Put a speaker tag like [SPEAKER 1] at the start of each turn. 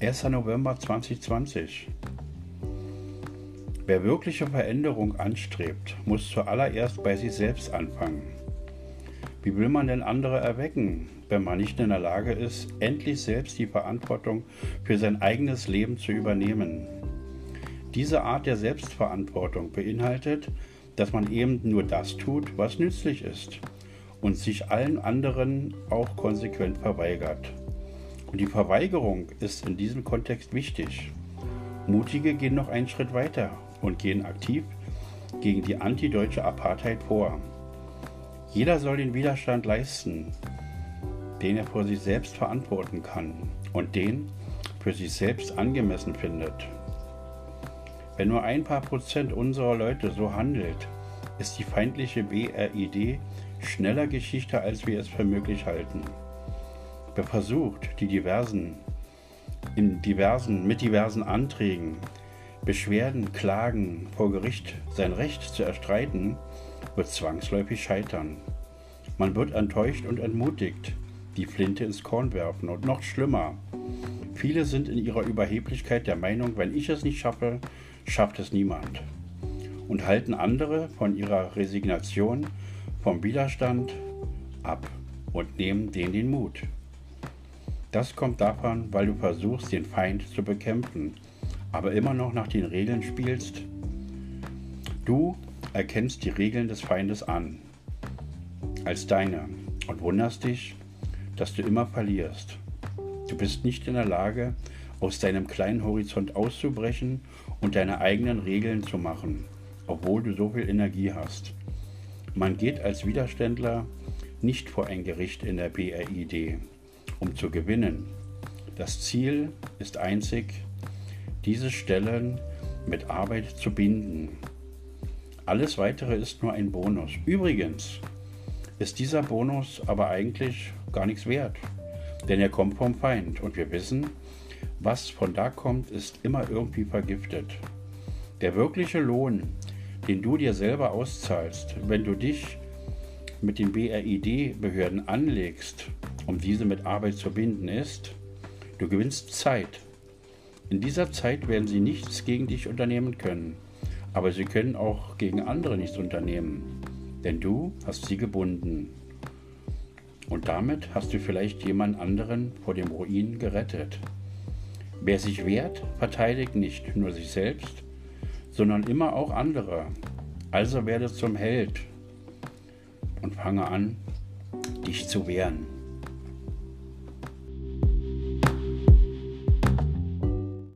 [SPEAKER 1] 1. November 2020. Wer wirkliche Veränderung anstrebt, muss zuallererst bei sich selbst anfangen. Wie will man denn andere erwecken, wenn man nicht in der Lage ist, endlich selbst die Verantwortung für sein eigenes Leben zu übernehmen? Diese Art der Selbstverantwortung beinhaltet, dass man eben nur das tut, was nützlich ist und sich allen anderen auch konsequent verweigert. Und die Verweigerung ist in diesem Kontext wichtig. Mutige gehen noch einen Schritt weiter und gehen aktiv gegen die antideutsche Apartheid vor. Jeder soll den Widerstand leisten, den er vor sich selbst verantworten kann und den für sich selbst angemessen findet. Wenn nur ein paar Prozent unserer Leute so handelt, ist die feindliche BRID schneller Geschichte, als wir es für möglich halten. Wer versucht, die diversen, in diversen, mit diversen Anträgen, Beschwerden, Klagen vor Gericht sein Recht zu erstreiten, wird zwangsläufig scheitern. Man wird enttäuscht und entmutigt, die Flinte ins Korn werfen und noch schlimmer. Viele sind in ihrer Überheblichkeit der Meinung, wenn ich es nicht schaffe, schafft es niemand. Und halten andere von ihrer Resignation vom Widerstand ab und nehmen denen den Mut. Das kommt davon, weil du versuchst, den Feind zu bekämpfen, aber immer noch nach den Regeln spielst. Du erkennst die Regeln des Feindes an als deine und wunderst dich, dass du immer verlierst. Du bist nicht in der Lage, aus deinem kleinen Horizont auszubrechen und deine eigenen Regeln zu machen, obwohl du so viel Energie hast. Man geht als Widerständler nicht vor ein Gericht in der BRID, um zu gewinnen. Das Ziel ist einzig, diese Stellen mit Arbeit zu binden. Alles Weitere ist nur ein Bonus. Übrigens ist dieser Bonus aber eigentlich gar nichts wert, denn er kommt vom Feind und wir wissen, was von da kommt, ist immer irgendwie vergiftet. Der wirkliche Lohn den du dir selber auszahlst, wenn du dich mit den BRID-Behörden anlegst, um diese mit Arbeit zu binden, ist, du gewinnst Zeit. In dieser Zeit werden sie nichts gegen dich unternehmen können, aber sie können auch gegen andere nichts unternehmen, denn du hast sie gebunden. Und damit hast du vielleicht jemand anderen vor dem Ruin gerettet. Wer sich wehrt, verteidigt nicht nur sich selbst, sondern immer auch andere. Also werde zum Held und fange an, dich zu wehren.